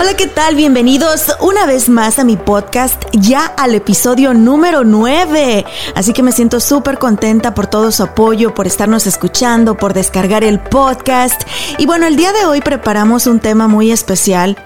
Hola, ¿qué tal? Bienvenidos una vez más a mi podcast, ya al episodio número 9. Así que me siento súper contenta por todo su apoyo, por estarnos escuchando, por descargar el podcast. Y bueno, el día de hoy preparamos un tema muy especial,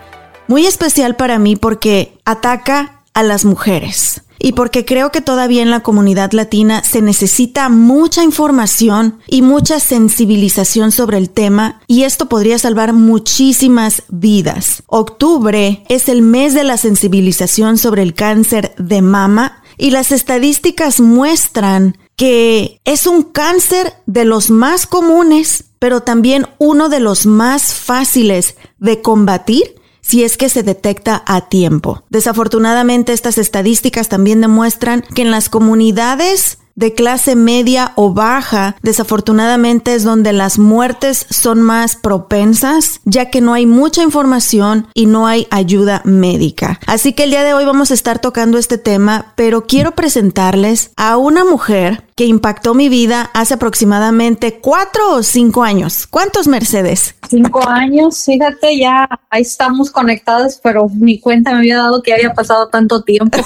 muy especial para mí porque ataca a las mujeres y porque creo que todavía en la comunidad latina se necesita mucha información y mucha sensibilización sobre el tema y esto podría salvar muchísimas vidas. Octubre es el mes de la sensibilización sobre el cáncer de mama y las estadísticas muestran que es un cáncer de los más comunes, pero también uno de los más fáciles de combatir si es que se detecta a tiempo. Desafortunadamente estas estadísticas también demuestran que en las comunidades de clase media o baja, desafortunadamente es donde las muertes son más propensas, ya que no hay mucha información y no hay ayuda médica. Así que el día de hoy vamos a estar tocando este tema, pero quiero presentarles a una mujer que impactó mi vida hace aproximadamente cuatro o cinco años. ¿Cuántos Mercedes? Cinco años, fíjate, ya ahí estamos conectados, pero mi cuenta me había dado que había pasado tanto tiempo.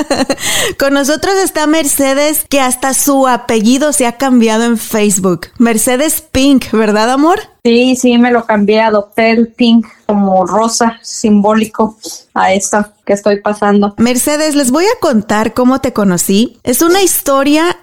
Con nosotros está Mercedes, que hasta su apellido se ha cambiado en Facebook. Mercedes Pink, ¿verdad, amor? Sí, sí, me lo cambié, adopté el pink como rosa simbólico a esta que estoy pasando. Mercedes, les voy a contar cómo te conocí. Es una historia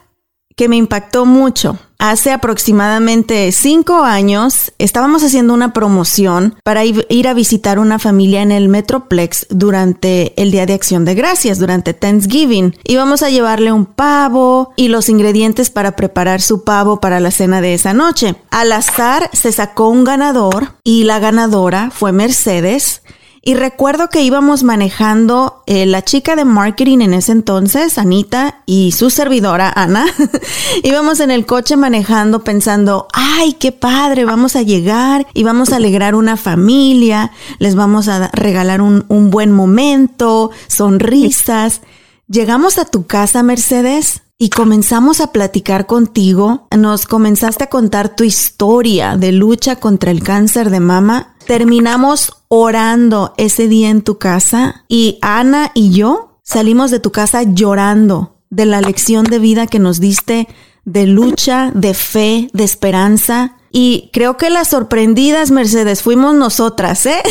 que me impactó mucho. Hace aproximadamente cinco años estábamos haciendo una promoción para ir a visitar una familia en el Metroplex durante el Día de Acción de Gracias, durante Thanksgiving. Íbamos a llevarle un pavo y los ingredientes para preparar su pavo para la cena de esa noche. Al azar se sacó un ganador y la ganadora fue Mercedes y recuerdo que íbamos manejando eh, la chica de marketing en ese entonces, Anita, y su servidora, Ana. íbamos en el coche manejando pensando, ay, qué padre, vamos a llegar y vamos a alegrar una familia, les vamos a regalar un, un buen momento, sonrisas. Llegamos a tu casa, Mercedes, y comenzamos a platicar contigo. Nos comenzaste a contar tu historia de lucha contra el cáncer de mama. Terminamos orando ese día en tu casa y Ana y yo salimos de tu casa llorando de la lección de vida que nos diste de lucha, de fe, de esperanza. Y creo que las sorprendidas, Mercedes, fuimos nosotras, ¿eh?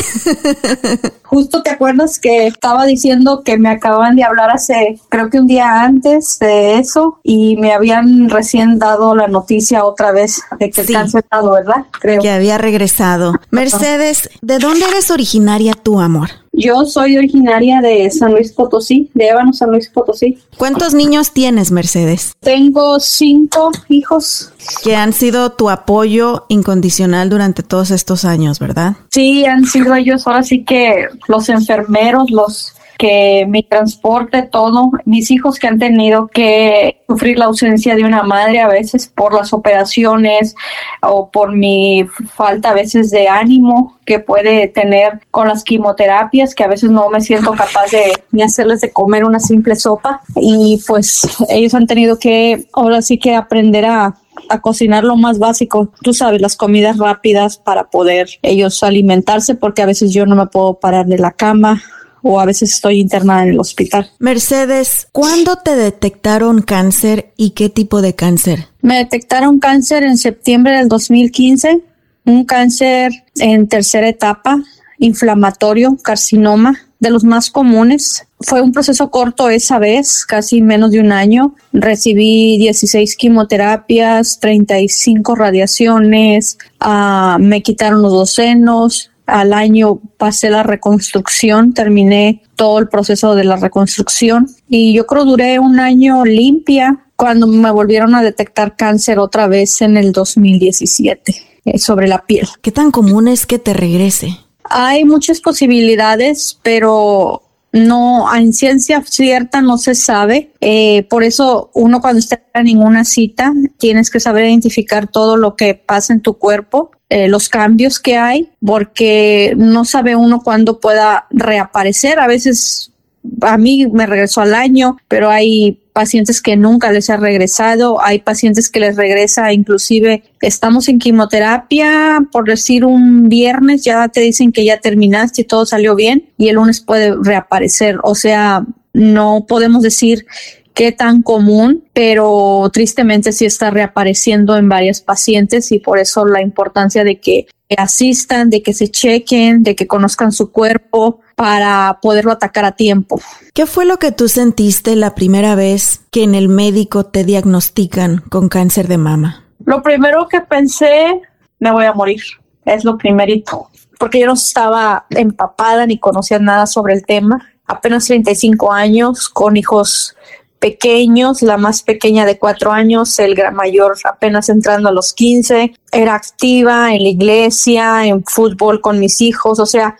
Justo te acuerdas que estaba diciendo que me acababan de hablar hace, creo que un día antes de eso, y me habían recién dado la noticia otra vez de que sí. el cáncer ¿verdad? Creo. Que había regresado. Mercedes, ¿de dónde eres originaria tú, amor? Yo soy originaria de San Luis Potosí, de Ébano, San Luis Potosí. ¿Cuántos niños tienes, Mercedes? Tengo cinco hijos. Que han sido tu apoyo incondicional durante todos estos años, ¿verdad? Sí, han sido ellos ahora sí que los enfermeros, los que mi transporte, todo, mis hijos que han tenido que sufrir la ausencia de una madre a veces por las operaciones o por mi falta a veces de ánimo que puede tener con las quimioterapias, que a veces no me siento capaz de ni hacerles de comer una simple sopa. Y pues ellos han tenido que ahora sí que aprender a a cocinar lo más básico, tú sabes, las comidas rápidas para poder ellos alimentarse, porque a veces yo no me puedo parar de la cama o a veces estoy internada en el hospital. Mercedes, ¿cuándo te detectaron cáncer y qué tipo de cáncer? Me detectaron cáncer en septiembre del 2015, un cáncer en tercera etapa, inflamatorio, carcinoma, de los más comunes. Fue un proceso corto esa vez, casi menos de un año. Recibí 16 quimioterapias, 35 radiaciones, uh, me quitaron los dos senos. Al año pasé la reconstrucción, terminé todo el proceso de la reconstrucción y yo creo duré un año limpia cuando me volvieron a detectar cáncer otra vez en el 2017 eh, sobre la piel. ¿Qué tan común es que te regrese? Hay muchas posibilidades, pero no en ciencia cierta no se sabe. Eh, por eso uno cuando está en una cita tienes que saber identificar todo lo que pasa en tu cuerpo. Eh, los cambios que hay, porque no sabe uno cuándo pueda reaparecer. A veces a mí me regresó al año, pero hay pacientes que nunca les ha regresado, hay pacientes que les regresa, inclusive estamos en quimioterapia, por decir un viernes ya te dicen que ya terminaste y todo salió bien y el lunes puede reaparecer, o sea, no podemos decir qué tan común, pero tristemente sí está reapareciendo en varias pacientes y por eso la importancia de que asistan, de que se chequen, de que conozcan su cuerpo para poderlo atacar a tiempo. ¿Qué fue lo que tú sentiste la primera vez que en el médico te diagnostican con cáncer de mama? Lo primero que pensé, me voy a morir, es lo primerito, porque yo no estaba empapada ni conocía nada sobre el tema. Apenas 35 años, con hijos pequeños, la más pequeña de cuatro años, el mayor apenas entrando a los 15, era activa en la iglesia, en fútbol con mis hijos, o sea,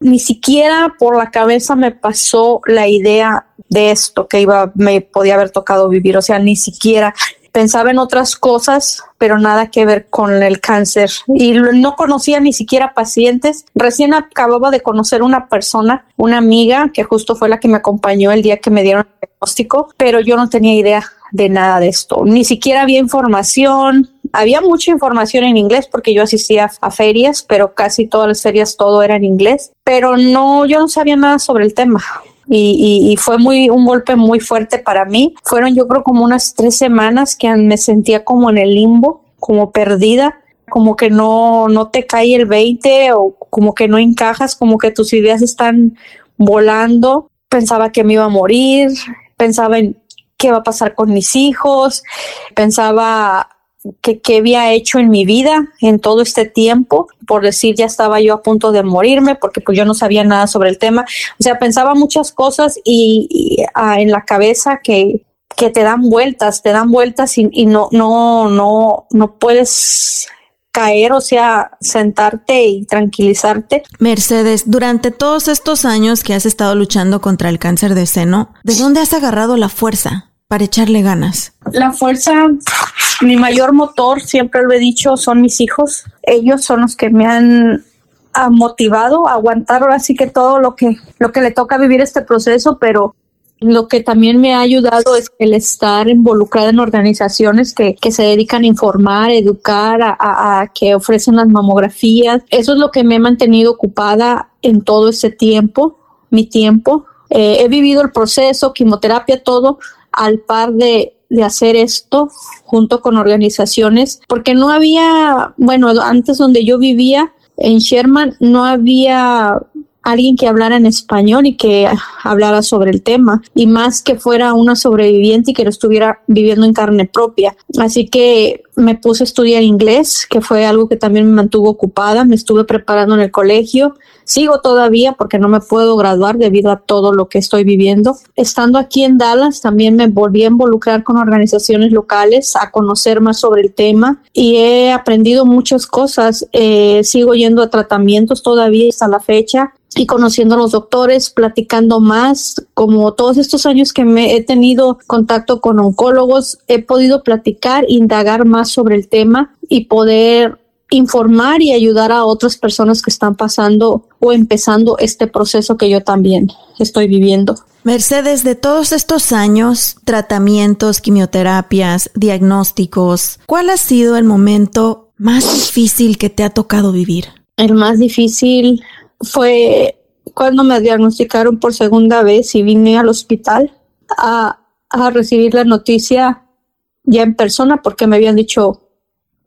ni siquiera por la cabeza me pasó la idea de esto que iba, me podía haber tocado vivir, o sea, ni siquiera pensaba en otras cosas, pero nada que ver con el cáncer. Y no conocía ni siquiera pacientes. Recién acababa de conocer una persona, una amiga, que justo fue la que me acompañó el día que me dieron el diagnóstico, pero yo no tenía idea de nada de esto. Ni siquiera había información. Había mucha información en inglés porque yo asistía a ferias, pero casi todas las ferias todo era en inglés. Pero no, yo no sabía nada sobre el tema y, fue muy un golpe muy fuerte para mí. Fueron yo creo como unas tres semanas que me sentía como en el limbo, como perdida, como que no, no te cae el 20 o como que no encajas, como que tus ideas están volando. Pensaba que me iba a morir, pensaba en qué va a pasar con mis hijos, pensaba que, había hecho en mi vida en todo este tiempo, por decir ya estaba yo a punto de morirme porque pues yo no sabía nada sobre el tema, o sea, pensaba muchas cosas y, ah, en la cabeza que, que te dan vueltas, te dan vueltas y, y, no, no, no, no puedes caer, o sea, sentarte y tranquilizarte. Mercedes, durante todos estos años que has estado luchando contra el cáncer de seno, ¿de dónde has agarrado la fuerza? Para echarle ganas? La fuerza, mi mayor motor, siempre lo he dicho, son mis hijos. Ellos son los que me han motivado a aguantar ahora sí que todo lo que, lo que le toca vivir este proceso, pero lo que también me ha ayudado es el estar involucrada en organizaciones que, que se dedican a informar, educar, a, a, que ofrecen las mamografías. Eso es lo que me ha mantenido ocupada en todo ese tiempo, mi tiempo. Eh, he vivido el proceso, quimioterapia, todo, al par de, de hacer esto junto con organizaciones, porque no había, bueno, antes donde yo vivía, en Sherman, no había alguien que hablara en español y que hablara sobre el tema y más que fuera una sobreviviente y que lo estuviera viviendo en carne propia. Así que me puse a estudiar inglés, que fue algo que también me mantuvo ocupada, me estuve preparando en el colegio, Sigo todavía porque no me puedo graduar debido a todo lo que estoy viviendo. Estando aquí en Dallas, también me volví a involucrar con organizaciones locales, a conocer más sobre el tema y he aprendido muchas cosas. Eh, sigo yendo a tratamientos todavía hasta la fecha y conociendo a los doctores, platicando más, como todos estos años que me he tenido contacto con oncólogos, he podido platicar, indagar más sobre el tema y poder informar y ayudar a otras personas que están pasando o empezando este proceso que yo también estoy viviendo. Mercedes, de todos estos años, tratamientos, quimioterapias, diagnósticos, ¿cuál ha sido el momento más difícil que te ha tocado vivir? El más difícil fue cuando me diagnosticaron por segunda vez y vine al hospital a, recibir la noticia ya en persona porque me habían dicho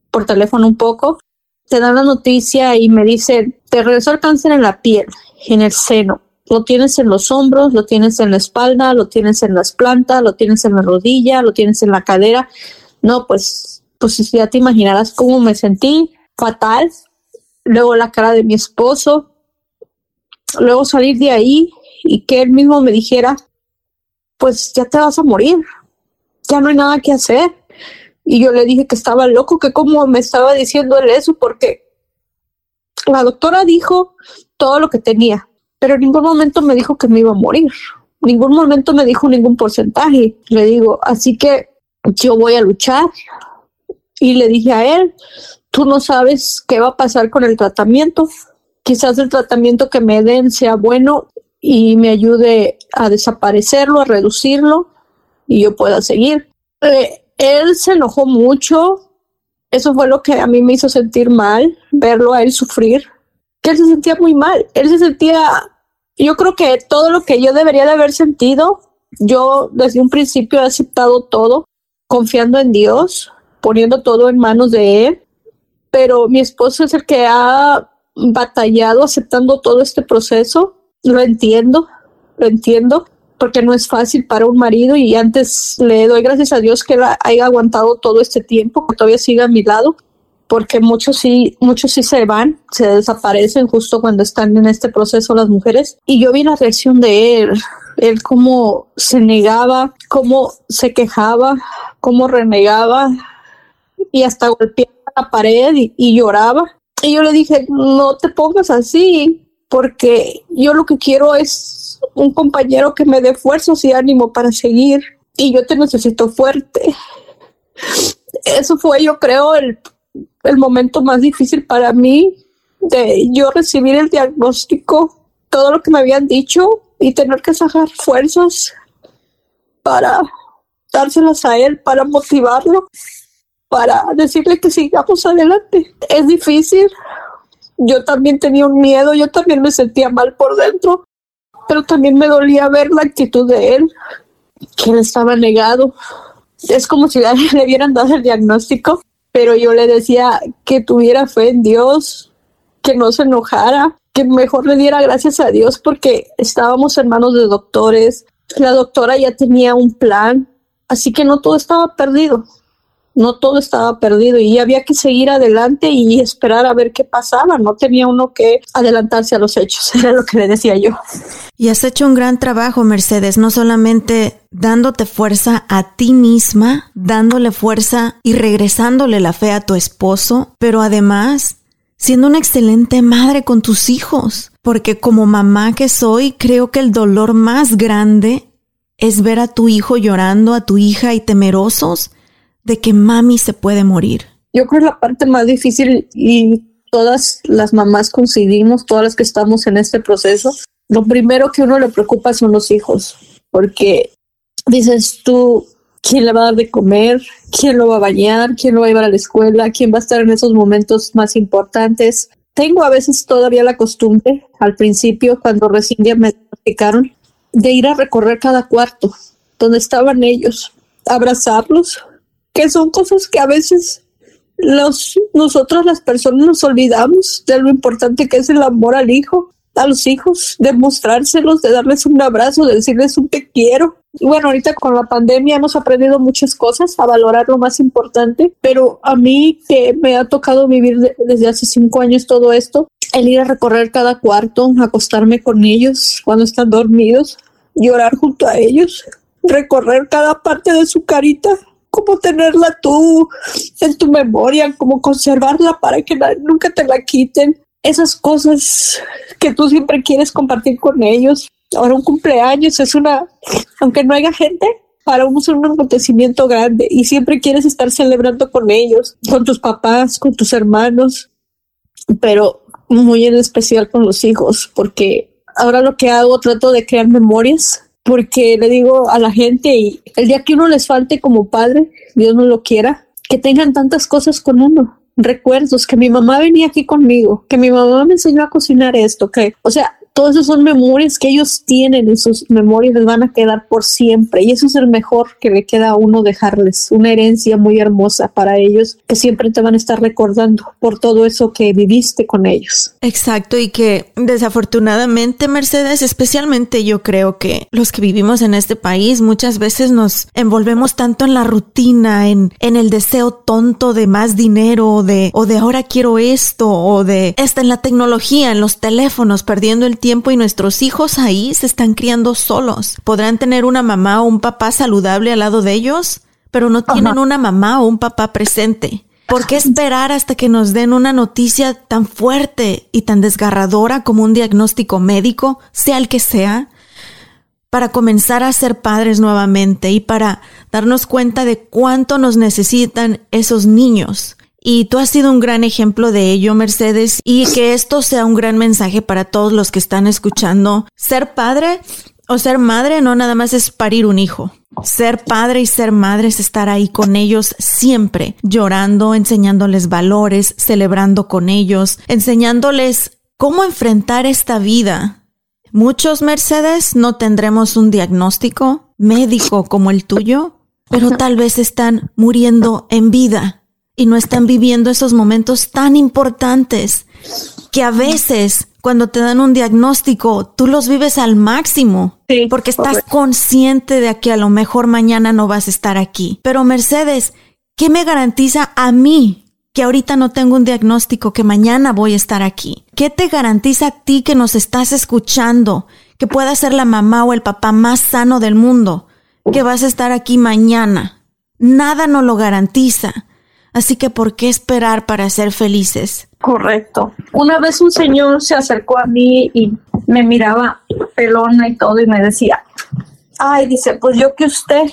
por teléfono un poco. Te dan la noticia y me dicen, te regresó el cáncer en la piel, en el seno. Lo tienes en los hombros, lo tienes en la espalda, lo tienes en las plantas, lo tienes en la rodilla, lo tienes en la cadera. No, pues, pues ya te imaginarás cómo me sentí, fatal. Luego la cara de mi esposo, luego salir de ahí y que él mismo me dijera, pues ya te vas a morir, ya no hay nada que hacer. Y yo le dije que estaba loco, que como me estaba diciendo él eso, porque la doctora dijo todo lo que tenía, pero en ningún momento me dijo que me iba a morir. ningún momento me dijo ningún porcentaje. Le digo, así que yo voy a luchar. Y le dije a él, tú no sabes qué va a pasar con el tratamiento, quizás el tratamiento que me den sea bueno y me ayude a desaparecerlo, a reducirlo y yo pueda seguir. Eh, él se enojó mucho, eso fue lo que a mí me hizo sentir mal, verlo a él sufrir, que él se sentía muy mal, él se sentía, yo creo que todo lo que yo debería de haber sentido, yo desde un principio he aceptado todo, confiando en Dios, poniendo todo en manos de Él, pero mi esposo es el que ha batallado aceptando todo este proceso. Lo entiendo, lo entiendo, porque no es fácil para un marido y antes le doy gracias a Dios que la haya aguantado todo este tiempo, que todavía siga a mi lado, porque muchos sí, muchos sí se van, se desaparecen justo cuando están en este proceso las mujeres. Y yo vi la reacción de él, él cómo se negaba, cómo se quejaba, cómo renegaba y hasta golpeaba la pared y lloraba. Y yo le dije, no te pongas así, porque yo lo que quiero es un compañero que me dé fuerzas y ánimo para seguir. Y yo te necesito fuerte. Eso fue, yo creo, el, el momento más difícil para mí de yo recibir el diagnóstico, todo lo que me habían dicho y tener que sacar fuerzas para dárselas a él, para motivarlo para decirle que sigamos adelante. Es difícil. Yo también tenía un miedo, yo también me sentía mal por dentro, pero también me dolía ver la actitud de él, que él estaba negado. Es como si le hubieran dado el diagnóstico, pero yo le decía que tuviera fe en Dios, que no se enojara, que mejor le diera gracias a Dios porque estábamos en manos de doctores, la doctora ya tenía un plan, así que no todo estaba perdido no todo estaba perdido y había que seguir adelante y esperar a ver qué pasaba. No tenía uno que adelantarse a los hechos, era lo que le decía yo. Y has hecho un gran trabajo, Mercedes, no solamente dándote fuerza a ti misma, dándole fuerza y regresándole la fe a tu esposo, pero además siendo una excelente madre con tus hijos, porque como mamá que soy, creo que el dolor más grande es ver a tu hijo llorando, a tu hija y temerosos de que mami se puede morir? Yo creo la parte más difícil y todas las mamás coincidimos, todas las que estamos en este proceso, lo primero que uno le preocupa son los hijos, porque dices tú, ¿quién le va a dar de comer? ¿Quién lo va a bañar? ¿Quién lo va a llevar a la escuela? ¿Quién va a estar en esos momentos más importantes? Tengo a veces todavía la costumbre, al principio, cuando recién me diagnosticaron, de ir a recorrer cada cuarto donde estaban ellos, abrazarlos, que son cosas que a veces los, nosotros las personas nos olvidamos de lo importante que es el amor al hijo, a los hijos, de mostrárselos, de darles un abrazo, de decirles un te quiero. bueno, ahorita con la pandemia hemos aprendido muchas cosas, a valorar lo más importante, pero a mí que me ha tocado vivir desde hace cinco años todo esto, el ir a recorrer cada cuarto, acostarme con ellos cuando están dormidos, llorar junto a ellos, recorrer cada parte de su carita, como tenerla tú en tu memoria, como conservarla para que nunca te la quiten. Esas cosas que tú siempre quieres compartir con ellos. Ahora un cumpleaños es una, aunque no haya gente, para es un acontecimiento grande y siempre quieres estar celebrando con ellos, con tus papás, con tus hermanos, pero muy en especial con los hijos, porque ahora lo que hago trato de crear memorias, porque le digo a la gente y el día que uno les falte como padre, Dios no lo quiera, que tengan tantas cosas con uno, recuerdos, que mi mamá venía aquí conmigo, que mi mamá me enseñó a cocinar esto, que, o sea, todas esas son memorias que ellos tienen en sus memorias, les van a quedar por siempre. Y eso es el mejor que le queda a uno dejarles, una herencia muy hermosa para ellos, que siempre te van a estar recordando por todo eso que viviste con ellos. Exacto, y que desafortunadamente, Mercedes, especialmente yo creo que los que vivimos en este país muchas veces nos envolvemos tanto en la rutina, en, en el deseo tonto de más dinero, de, o de ahora quiero esto, o de esta en la tecnología, en los teléfonos, perdiendo el tiempo y nuestros hijos ahí se están criando solos. Podrán tener una mamá o un papá saludable al lado de ellos, pero no tienen una mamá o un papá presente. ¿Por qué esperar hasta que nos den una noticia tan fuerte y tan desgarradora como un diagnóstico médico, sea el que sea, para comenzar a ser padres nuevamente y para darnos cuenta de cuánto nos necesitan esos niños? Y tú has sido un gran ejemplo de ello, Mercedes, y que esto sea un gran mensaje para todos los que están escuchando. Ser padre o ser madre no nada más es parir un hijo. Ser padre y ser madre es estar ahí con ellos siempre, llorando, enseñándoles valores, celebrando con ellos, enseñándoles cómo enfrentar esta vida. Muchos Mercedes no tendremos un diagnóstico médico como el tuyo, pero tal vez están muriendo en vida y no están viviendo esos momentos tan importantes que a veces cuando te dan un diagnóstico, tú los vives al máximo porque estás consciente de que a lo mejor mañana no vas a estar aquí. Pero Mercedes, ¿qué me garantiza a mí que ahorita no tengo un diagnóstico, que mañana voy a estar aquí? ¿Qué te garantiza a ti que nos estás escuchando, que puedas ser la mamá o el papá más sano del mundo, que vas a estar aquí mañana? Nada nos lo garantiza. Así que, ¿por qué esperar para ser felices? Correcto. Una vez un señor se acercó a mí y me miraba pelona y todo y me decía, ay, dice, pues yo que usted,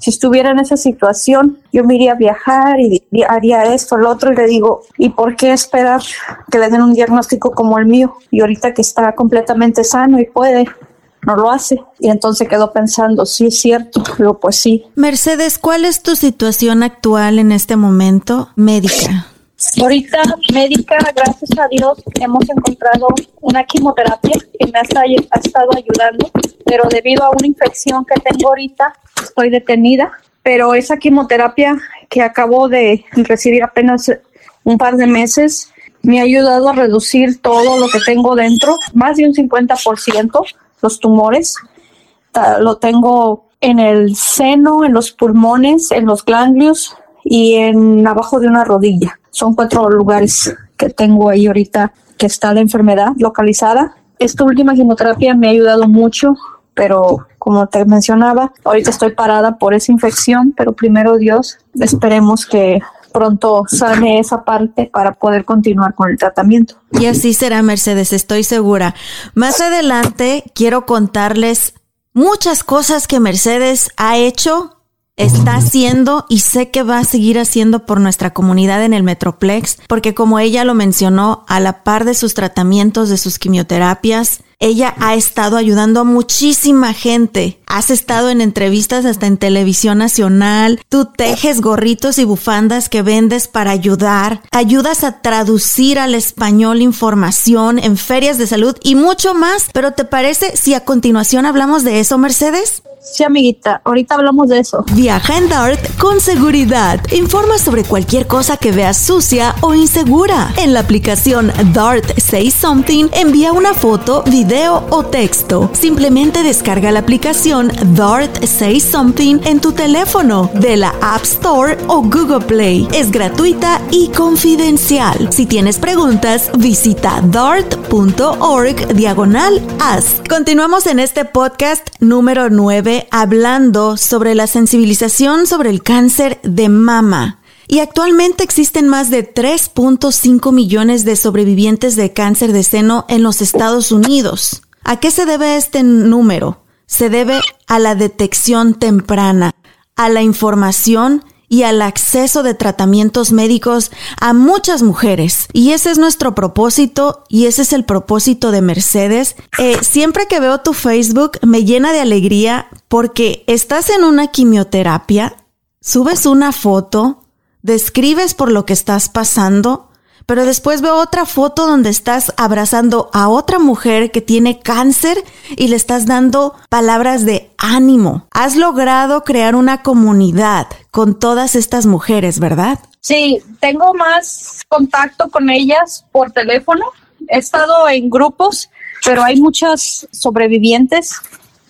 si estuviera en esa situación, yo me iría a viajar y haría esto, lo otro, y le digo, ¿y por qué esperar que le den un diagnóstico como el mío? Y ahorita que está completamente sano y puede, no lo hace. Y entonces quedó pensando, sí es cierto, luego pues sí. Mercedes, ¿cuál es tu situación actual en este momento médica? Ahorita médica, gracias a Dios, hemos encontrado una quimioterapia que me ha, estado ayudando, pero debido a una infección que tengo ahorita, estoy detenida. Pero esa quimioterapia que acabo de recibir apenas un par de meses me ha ayudado a reducir todo lo que tengo dentro, más de un 50% los tumores. Lo tengo en el seno, en los pulmones, en los ganglios y en abajo de una rodilla. Son cuatro lugares que tengo ahí ahorita que está la enfermedad localizada. Esta última quimioterapia me ha ayudado mucho, pero como te mencionaba, ahorita estoy parada por esa infección, pero primero Dios, esperemos que pronto sane esa parte para poder continuar con el tratamiento. Y así será, Mercedes, estoy segura. Más adelante quiero contarles muchas cosas que Mercedes ha hecho, está haciendo y sé que va a seguir haciendo por nuestra comunidad en el Metroplex, porque como ella lo mencionó, a la par de sus tratamientos, de sus quimioterapias, ella ha estado ayudando a muchísima gente. Has estado en entrevistas hasta en televisión nacional. Tú tejes gorritos y bufandas que vendes para ayudar. Ayudas a traducir al español información en ferias de salud y mucho más. Pero ¿te parece si a continuación hablamos de eso, Mercedes? Sí, amiguita, ahorita hablamos de eso. Viaja en Dart con seguridad. Informa sobre cualquier cosa que veas sucia o insegura. En la aplicación Dart Say Something, envía una foto, video o texto. Simplemente descarga la aplicación Dart Say Something en tu teléfono de la App Store o Google Play. Es gratuita y confidencial. Si tienes preguntas, visita dart.org diagonal as. Continuamos en este podcast número 9 hablando sobre la sensibilización sobre el cáncer de mama. Y actualmente existen más de 3.5 millones de sobrevivientes de cáncer de seno en los Estados Unidos. ¿A qué se debe este número? Se debe a la detección temprana, a la información y al acceso de tratamientos médicos a muchas mujeres. Y ese es nuestro propósito y ese es el propósito de Mercedes. Eh, siempre que veo tu Facebook me llena de alegría porque estás en una quimioterapia, subes una foto, describes por lo que estás pasando pero después veo otra foto donde estás abrazando a otra mujer que tiene cáncer y le estás dando palabras de ánimo. Has logrado crear una comunidad con todas estas mujeres, ¿verdad? Sí, tengo más contacto con ellas por teléfono. He estado en grupos, pero hay muchas sobrevivientes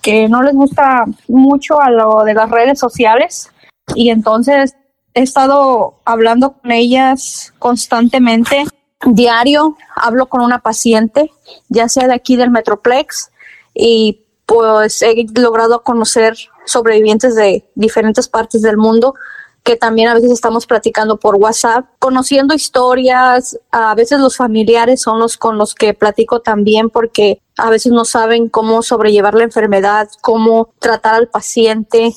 que no les gusta mucho a lo de las redes sociales y entonces he estado hablando con ellas constantemente, diario, hablo con una paciente, ya sea de aquí del Metroplex, y pues he logrado conocer sobrevivientes de diferentes partes del mundo que también a veces estamos platicando por WhatsApp, conociendo historias, a veces los familiares son los con los que platico también porque a veces no saben cómo sobrellevar la enfermedad, cómo tratar al paciente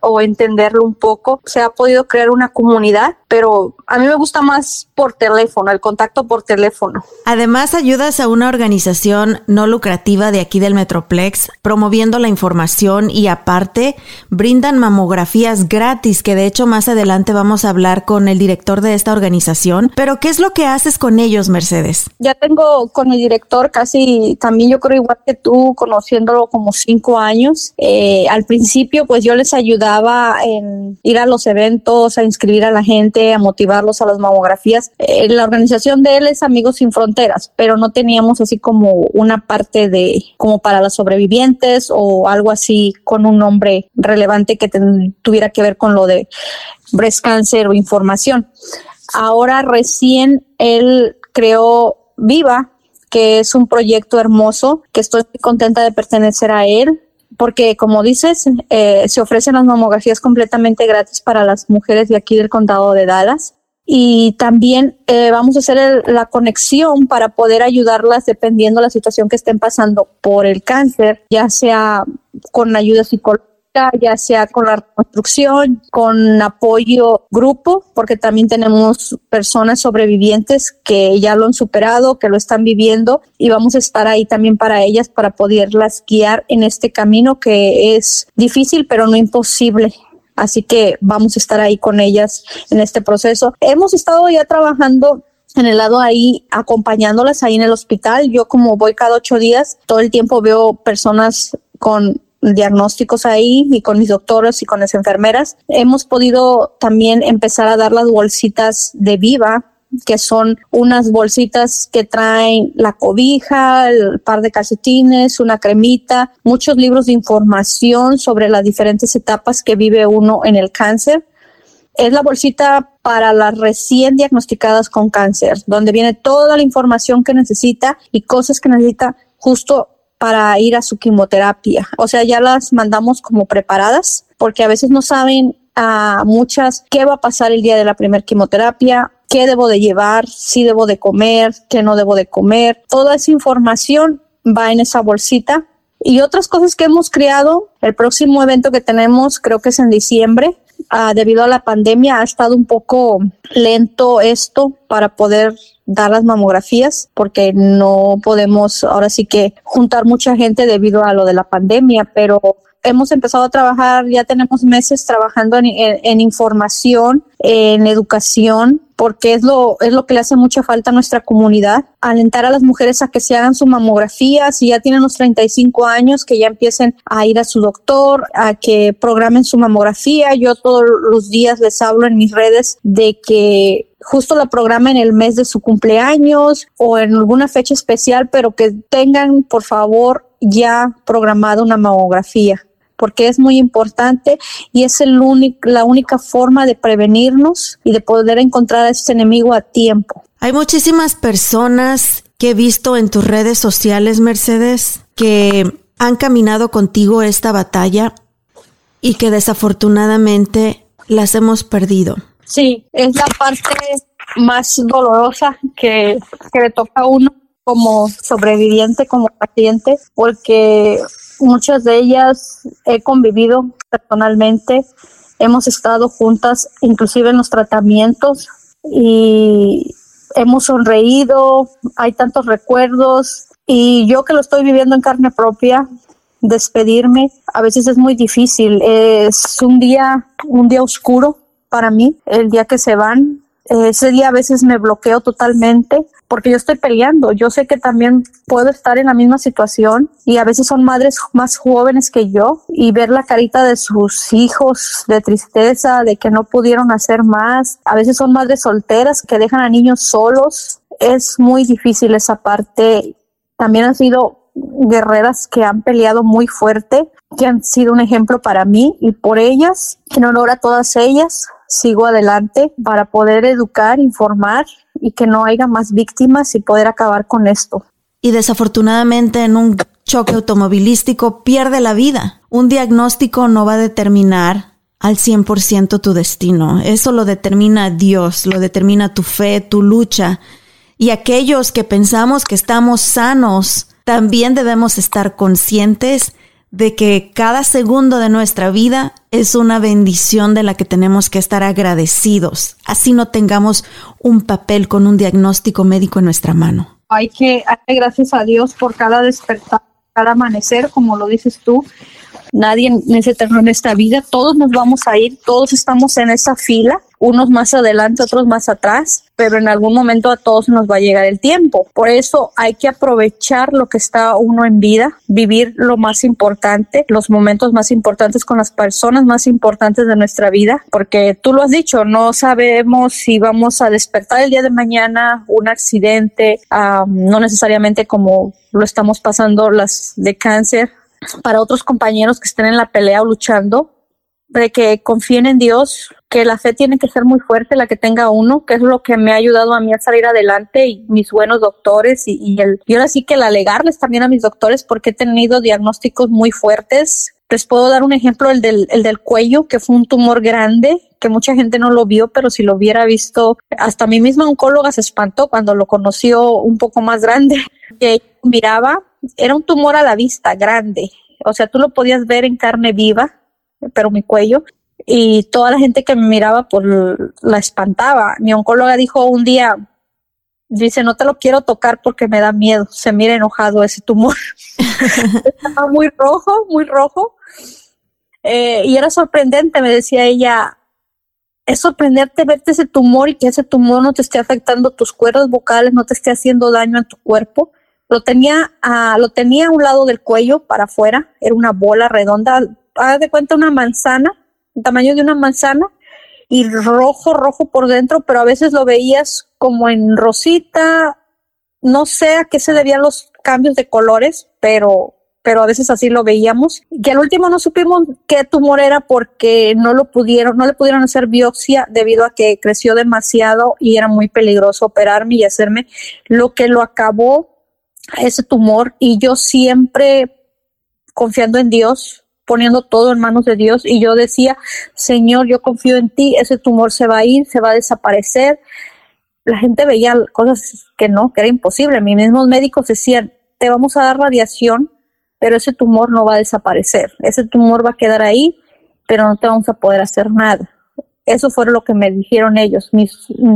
o entenderlo un poco. Se ha podido crear una comunidad, pero a mí me gusta más por teléfono, el contacto por teléfono. Además, ayudas a una organización no lucrativa de aquí del Metroplex, promoviendo la información y aparte brindan mamografías gratis, que de hecho más adelante vamos a hablar con el director de esta organización. Pero, ¿qué es lo que haces con ellos, Mercedes? Ya tengo con el director casi, también yo creo igual que tú, conociéndolo como cinco años. Eh, al principio, pues yo les ayudaba en ir a los eventos, a inscribir a la gente, a motivarlos a las mamografías. Eh, la organización de él es Amigos Sin Fronteras, pero no teníamos así como una parte de como para las sobrevivientes o algo así con un nombre relevante que tuviera que ver con lo de breast cancer o información. Ahora recién él creó Viva, que es un proyecto hermoso, que estoy contenta de pertenecer a él porque como dices, eh, se ofrecen las mamografías completamente gratis para las mujeres de aquí del condado de Dallas. Y también eh, vamos a hacer la conexión para poder ayudarlas dependiendo de la situación que estén pasando por el cáncer, ya sea con ayuda psicológica ya sea con la reconstrucción, con apoyo grupo, porque también tenemos personas sobrevivientes que ya lo han superado, que lo están viviendo y vamos a estar ahí también para ellas, para poderlas guiar en este camino que es difícil, pero no imposible. Así que vamos a estar ahí con ellas en este proceso. Hemos estado ya trabajando en el lado ahí acompañándolas ahí en el hospital. Yo como voy cada ocho días, todo el tiempo veo personas con diagnósticos ahí y con mis doctores y con las enfermeras. Hemos podido también empezar a dar las bolsitas de viva que son unas bolsitas que traen la cobija, el par de calcetines, una cremita, muchos libros de información sobre las diferentes etapas que vive uno en el cáncer. Es la bolsita para las recién diagnosticadas con cáncer, donde viene toda la información que necesita y cosas que necesita justo para ir a su quimioterapia. O sea, ya las mandamos como preparadas porque a veces no saben a muchas qué va a pasar el día de la primera quimioterapia, qué debo de llevar, si debo de comer, qué no debo de comer. Toda esa información va en esa bolsita. Y otras cosas que hemos creado, el próximo evento que tenemos creo que es en diciembre, Ah, debido a la pandemia ha estado un poco lento esto para poder dar las mamografías porque no podemos ahora sí que juntar mucha gente debido a lo de la pandemia, pero hemos empezado a trabajar, ya tenemos meses trabajando en, información, en educación, porque es lo, es lo que le hace mucha falta a nuestra comunidad. Alentar a las mujeres a que se hagan su mamografía, si ya tienen los 35 años, que ya empiecen a ir a su doctor, a que programen su mamografía. Yo todos los días les hablo en mis redes de que justo la programen en el mes de su cumpleaños o en alguna fecha especial, pero que tengan, por favor, ya programada una mamografía porque es muy importante y es el la única forma de prevenirnos y de poder encontrar a ese enemigo a tiempo. Hay muchísimas personas que he visto en tus redes sociales, Mercedes, que han caminado contigo esta batalla y que desafortunadamente las hemos perdido. Sí, es la parte más dolorosa que, que le toca a uno como sobreviviente, como paciente, porque muchas de ellas he convivido personalmente, hemos estado juntas inclusive en los tratamientos y hemos sonreído, hay tantos recuerdos y yo que lo estoy viviendo en carne propia, despedirme a veces es muy difícil, es un día, un día oscuro para mí, el día que se van, ese día a veces me bloqueo totalmente porque yo estoy peleando. Yo sé que también puedo estar en la misma situación y a veces son madres más jóvenes que yo y ver la carita de sus hijos de tristeza, de que no pudieron hacer más. A veces son madres solteras que dejan a niños solos. Es muy difícil esa parte. También han sido guerreras que han peleado muy fuerte, que han sido un ejemplo para mí y por ellas, en honor a todas ellas, sigo adelante para poder educar, informar y que no haya más víctimas y poder acabar con esto. Y desafortunadamente en un choque automovilístico pierde la vida. Un diagnóstico no va a determinar al 100% tu destino. Eso lo determina Dios, lo determina tu fe, tu lucha. Y aquellos que pensamos que estamos sanos, también debemos estar conscientes de que cada segundo de nuestra vida es una bendición de la que tenemos que estar agradecidos. Así no tengamos un papel con un diagnóstico médico en nuestra mano. Hay que darle gracias a Dios por cada despertar, cada amanecer, como lo dices tú. Nadie es eterno en esta vida, todos nos vamos a ir, todos estamos en esa fila unos más adelante, otros más atrás, pero en algún momento a todos nos va a llegar el tiempo. Por eso hay que aprovechar lo que está uno en vida, vivir lo más importante, los momentos más importantes con las personas más importantes de nuestra vida, porque tú lo has dicho, no sabemos si vamos a despertar el día de mañana un accidente, no necesariamente como lo estamos pasando las de cáncer, para otros compañeros que estén en la pelea o luchando, de que confíen en Dios, que la fe tiene que ser muy fuerte, la que tenga uno, que es lo que me ha ayudado a mí a salir adelante y mis buenos doctores y, el, y ahora sí que el alegarles también a mis doctores porque he tenido diagnósticos muy fuertes. Les puedo dar un ejemplo, el del, el del cuello, que fue un tumor grande, que mucha gente no lo vio, pero si lo hubiera visto, hasta mi misma oncóloga se espantó cuando lo conoció un poco más grande, que miraba, era un tumor a la vista, grande, o sea, tú lo podías ver en carne viva, pero mi cuello, y toda la gente que me miraba pues la espantaba. Mi oncóloga dijo un día, dice, no te lo quiero tocar porque me da miedo, se mira enojado ese tumor. Estaba muy rojo, muy rojo. Eh, y era sorprendente, me decía ella, es sorprendente verte ese tumor y que ese tumor no te esté afectando tus cuerdas vocales, no te esté haciendo daño en tu cuerpo. Lo tenía, a, lo tenía a un lado del cuello para afuera, era una bola redonda, haz de cuenta una manzana, tamaño de una manzana, y rojo, rojo por dentro, pero a veces lo veías como en rosita, no sé a qué se debían los cambios de colores, pero pero a veces así lo veíamos. Que al último no supimos qué tumor era porque no lo pudieron, no le pudieron hacer biopsia debido a que creció demasiado y era muy peligroso operarme y hacerme lo que lo acabó ese tumor y yo siempre confiando en Dios, poniendo todo en manos de Dios y yo decía, Señor, yo confío en ti, ese tumor se va a ir, se va a desaparecer. La gente veía cosas que no, que era imposible. Mis mismos médicos decían, te vamos a dar radiación, pero ese tumor no va a desaparecer. Ese tumor va a quedar ahí, pero no te vamos a poder hacer nada. Eso fue lo que me dijeron ellos,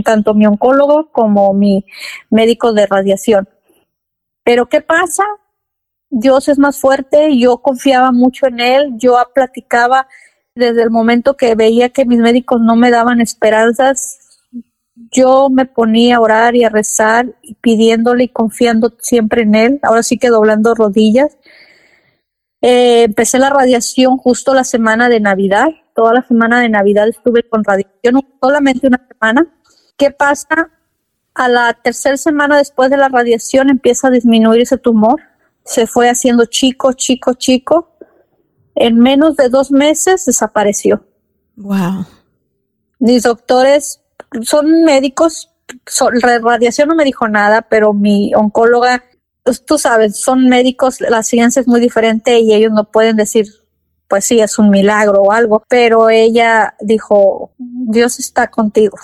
tanto mi oncólogo como mi médico de radiación. Pero ¿qué pasa? Dios es más fuerte, yo confiaba mucho en Él, yo platicaba desde el momento que veía que mis médicos no me daban esperanzas, yo me ponía a orar y a rezar y pidiéndole y confiando siempre en Él, ahora sí que doblando rodillas. Eh, empecé la radiación justo la semana de Navidad, toda la semana de Navidad estuve con radiación, solamente una semana. ¿Qué pasa? A la tercera semana después de la radiación empieza a disminuir ese tumor, se fue haciendo chico, chico, chico. En menos de dos meses desapareció. Wow. Mis doctores son médicos, la radiación no me dijo nada, pero mi oncóloga, pues, tú sabes, son médicos, la ciencia es muy diferente y ellos no pueden decir, pues sí, es un milagro o algo, pero ella dijo, Dios está contigo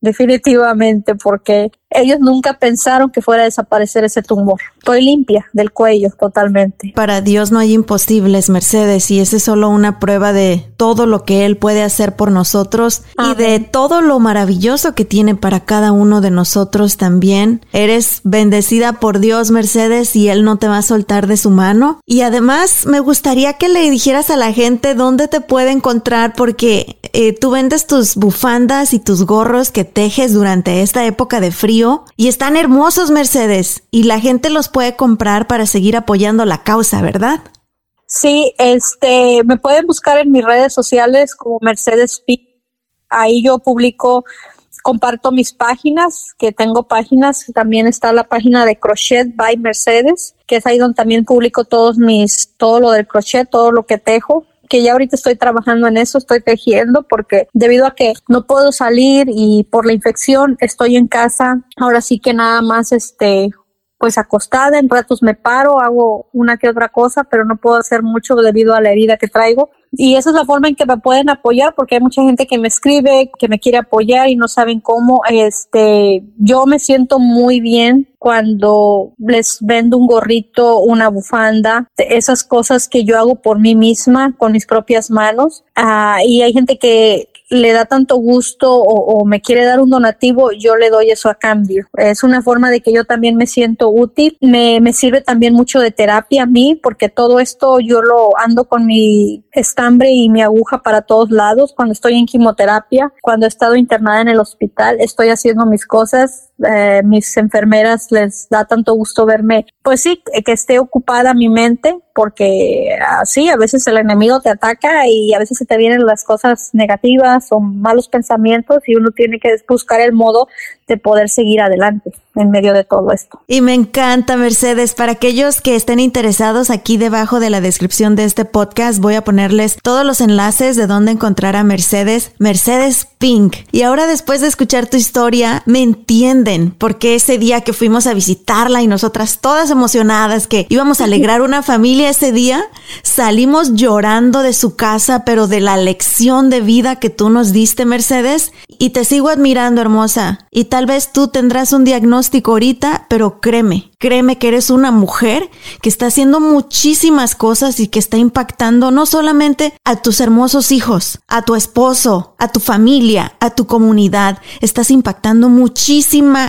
definitivamente, porque ellos nunca pensaron que fuera a desaparecer ese tumor. Estoy limpia del cuello totalmente. Para Dios no hay imposibles, Mercedes, y esa es solo una prueba de todo lo que Él puede hacer por nosotros y de todo lo maravilloso que tiene para cada uno de nosotros también. Eres bendecida por Dios, Mercedes, y Él no te va a soltar de su mano. Y además, me gustaría que le dijeras a la gente dónde te puede encontrar, porque eh, tú vendes tus bufandas y tus gorros que tejes durante esta época de frío y están hermosos, Mercedes, y la gente los puede comprar para seguir apoyando la causa, ¿verdad? Sí, este, me pueden buscar en mis redes sociales como Mercedes P. Ahí yo publico, comparto mis páginas, que tengo páginas, también está la página de Crochet by Mercedes, que es ahí donde también publico todos mis, todo lo del crochet, todo lo que tejo que ya ahorita estoy trabajando en eso, estoy tejiendo porque debido a que no puedo salir y por la infección estoy en casa, ahora sí que nada más este pues acostada, en ratos me paro, hago una que otra cosa, pero no puedo hacer mucho debido a la herida que traigo. Y esa es la forma en que me pueden apoyar, porque hay mucha gente que me escribe, que me quiere apoyar y no saben cómo. Este, yo me siento muy bien cuando les vendo un gorrito, una bufanda, esas cosas que yo hago por mí misma con mis propias manos. Ah, y hay gente que, le da tanto gusto o, me quiere dar un donativo, yo le doy eso a cambio. Es una forma de que yo también me siento útil. Me, me sirve también mucho de terapia a mí, porque todo esto yo lo ando con mi estambre y mi aguja para todos lados. Cuando estoy en quimioterapia, cuando he estado internada en el hospital, estoy haciendo mis cosas. Eh, mis enfermeras les da tanto gusto verme, pues sí, que esté ocupada mi mente porque así a veces el enemigo te ataca y a veces se te vienen las cosas negativas o malos pensamientos y uno tiene que buscar el modo de poder seguir adelante en medio de todo esto. Y me encanta, Mercedes. Para aquellos que estén interesados, aquí debajo de la descripción de este podcast voy a ponerles todos los enlaces de dónde encontrar a Mercedes, Mercedes Pink. Y ahora después de escuchar tu historia, me porque ese día que fuimos a visitarla y nosotras todas emocionadas que íbamos a alegrar una familia ese día, salimos llorando de su casa, pero de la lección de vida que tú nos diste, Mercedes. Y te sigo admirando, hermosa. Y tal vez tú tendrás un diagnóstico ahorita, pero créeme, créeme que eres una mujer que está haciendo muchísimas cosas y que está impactando no solamente a tus hermosos hijos, a tu esposo, a tu familia, a tu comunidad, estás impactando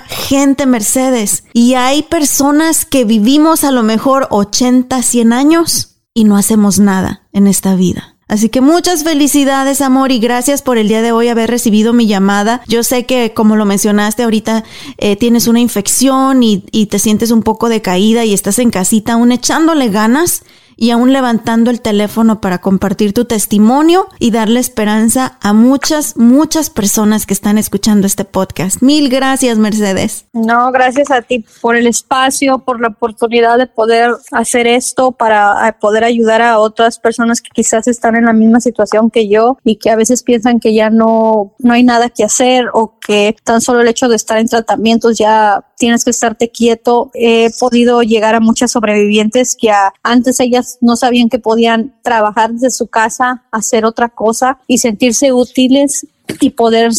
gente, Mercedes. Y hay personas que vivimos a lo mejor 80, 100 años y no hacemos nada en esta vida. Así que muchas felicidades, amor, y gracias por el día de hoy haber recibido mi llamada. Yo sé que, como lo mencionaste ahorita, eh, tienes una infección y, y te sientes un poco decaída y estás en casita aún echándole ganas y aún levantando el teléfono para compartir tu testimonio y darle esperanza a muchas, muchas personas que están escuchando este podcast. Mil gracias, Mercedes. No, gracias a ti por el espacio, por la oportunidad de poder hacer esto para poder ayudar a otras personas que quizás están en la misma situación que yo y que a veces piensan que ya no, no hay nada que hacer o que tan solo el hecho de estar en tratamientos ya tienes que estarte quieto. He podido llegar a muchas sobrevivientes que antes ellas no sabían que podían trabajar desde su casa, hacer otra cosa y sentirse útiles y poder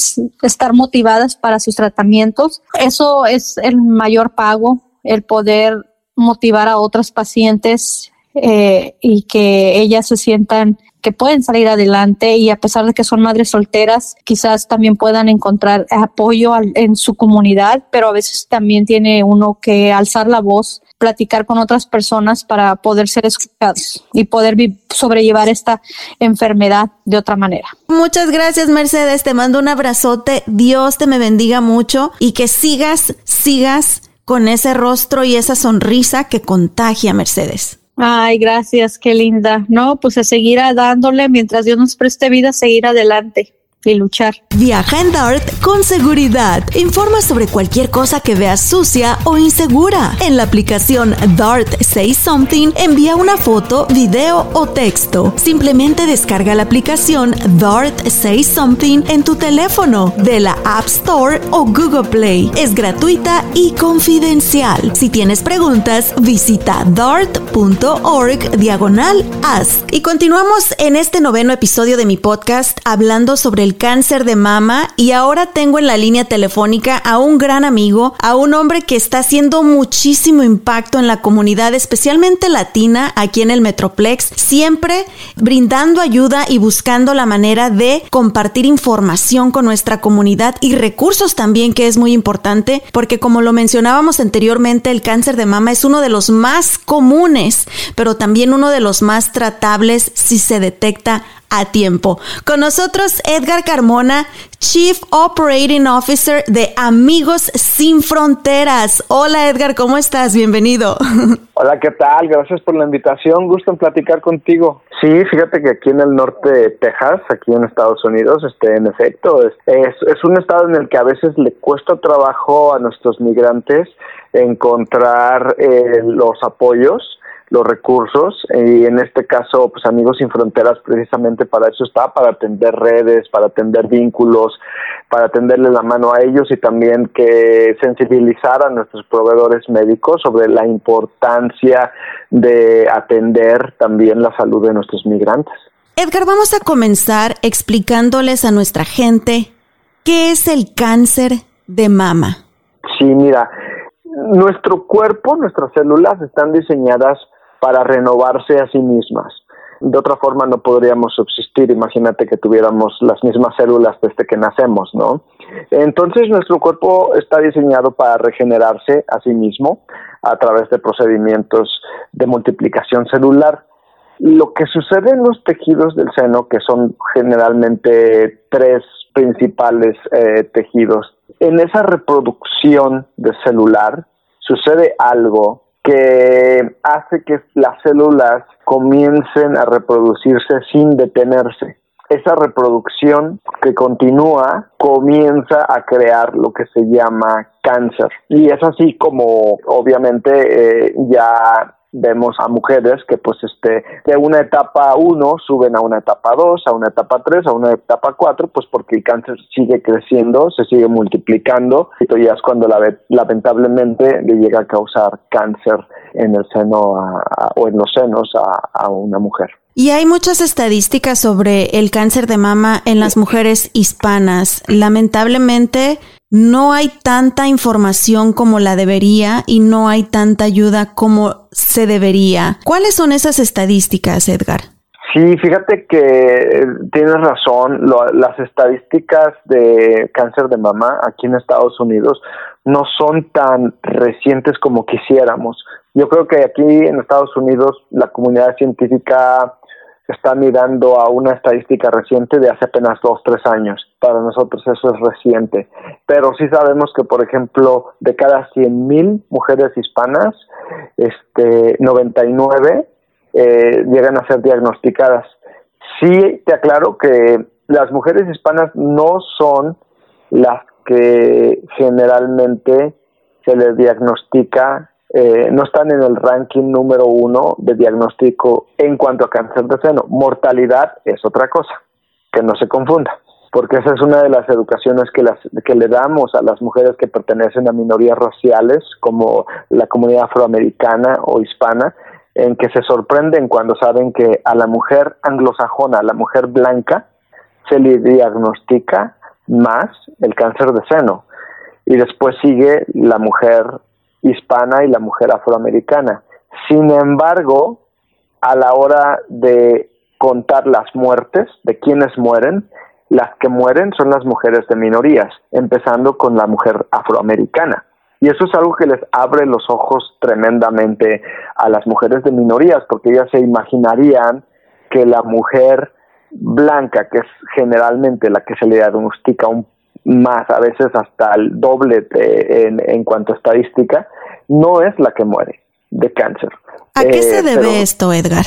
estar motivadas para sus tratamientos. Eso es el mayor pago, el poder motivar a otras pacientes eh, y que ellas se sientan que pueden salir adelante y a pesar de que son madres solteras, quizás también puedan encontrar apoyo en su comunidad, pero a veces también tiene uno que alzar la voz platicar con otras personas para poder ser escuchados y poder sobrellevar esta enfermedad de otra manera. Muchas gracias Mercedes, te mando un abrazote, Dios te me bendiga mucho y que sigas, sigas con ese rostro y esa sonrisa que contagia Mercedes. Ay, gracias, qué linda. No, pues a seguir dándole mientras Dios nos preste vida, seguir adelante y luchar. Viaja en Dart con seguridad. Informa sobre cualquier cosa que veas sucia o insegura. En la aplicación Dart Say Something, envía una foto, video o texto. Simplemente descarga la aplicación Dart Say Something en tu teléfono de la App Store o Google Play. Es gratuita y confidencial. Si tienes preguntas, visita dart.org diagonal ask. Y continuamos en este noveno episodio de mi podcast hablando sobre el cáncer de mama y ahora tengo en la línea telefónica a un gran amigo, a un hombre que está haciendo muchísimo impacto en la comunidad, especialmente latina, aquí en el Metroplex, siempre brindando ayuda y buscando la manera de compartir información con nuestra comunidad y recursos también, que es muy importante, porque como lo mencionábamos anteriormente, el cáncer de mama es uno de los más comunes, pero también uno de los más tratables si se detecta a tiempo. Con nosotros Edgar Carmona, Chief Operating Officer de Amigos Sin Fronteras. Hola Edgar, ¿cómo estás? Bienvenido. Hola, ¿qué tal? Gracias por la invitación. Gusto en platicar contigo. Sí, fíjate que aquí en el norte de Texas, aquí en Estados Unidos, este, en efecto, es, es un estado en el que a veces le cuesta trabajo a nuestros migrantes encontrar eh, los apoyos los recursos y en este caso pues Amigos sin Fronteras precisamente para eso está, para atender redes, para atender vínculos, para atenderle la mano a ellos y también que sensibilizar a nuestros proveedores médicos sobre la importancia de atender también la salud de nuestros migrantes. Edgar, vamos a comenzar explicándoles a nuestra gente qué es el cáncer de mama. Sí, mira, nuestro cuerpo, nuestras células están diseñadas para renovarse a sí mismas. De otra forma no podríamos subsistir, imagínate que tuviéramos las mismas células desde que nacemos, ¿no? Entonces nuestro cuerpo está diseñado para regenerarse a sí mismo a través de procedimientos de multiplicación celular. Lo que sucede en los tejidos del seno, que son generalmente tres principales eh, tejidos, en esa reproducción de celular sucede algo que hace que las células comiencen a reproducirse sin detenerse. Esa reproducción que continúa comienza a crear lo que se llama cáncer. Y es así como obviamente eh, ya vemos a mujeres que pues este de una etapa 1 suben a una etapa 2, a una etapa 3, a una etapa 4, pues porque el cáncer sigue creciendo, se sigue multiplicando y ya es cuando la, lamentablemente le llega a causar cáncer en el seno o en los senos a, a una mujer. Y hay muchas estadísticas sobre el cáncer de mama en las mujeres hispanas. Lamentablemente, no hay tanta información como la debería y no hay tanta ayuda como se debería. ¿Cuáles son esas estadísticas, Edgar? Sí, fíjate que tienes razón. las estadísticas de cáncer de mama aquí en Estados Unidos no son tan recientes como quisiéramos. Yo creo que aquí en Estados Unidos la comunidad científica está mirando a una estadística reciente de hace apenas dos, tres años. Para nosotros eso es reciente. Pero sí sabemos que, por ejemplo, de cada 100.000 mujeres hispanas, este, 99 eh, llegan a ser diagnosticadas. Sí te aclaro que las mujeres hispanas no son las que generalmente se les diagnostica eh, no están en el ranking número uno de diagnóstico en cuanto a cáncer de seno. Mortalidad es otra cosa, que no se confunda, porque esa es una de las educaciones que, las, que le damos a las mujeres que pertenecen a minorías raciales, como la comunidad afroamericana o hispana, en que se sorprenden cuando saben que a la mujer anglosajona, a la mujer blanca, se le diagnostica más el cáncer de seno. Y después sigue la mujer hispana y la mujer afroamericana. Sin embargo, a la hora de contar las muertes, de quienes mueren, las que mueren son las mujeres de minorías, empezando con la mujer afroamericana. Y eso es algo que les abre los ojos tremendamente a las mujeres de minorías, porque ellas se imaginarían que la mujer blanca, que es generalmente la que se le diagnostica un más, a veces hasta el doble en, en, cuanto a estadística, no es la que muere de cáncer. ¿A qué se eh, debe esto, Edgar?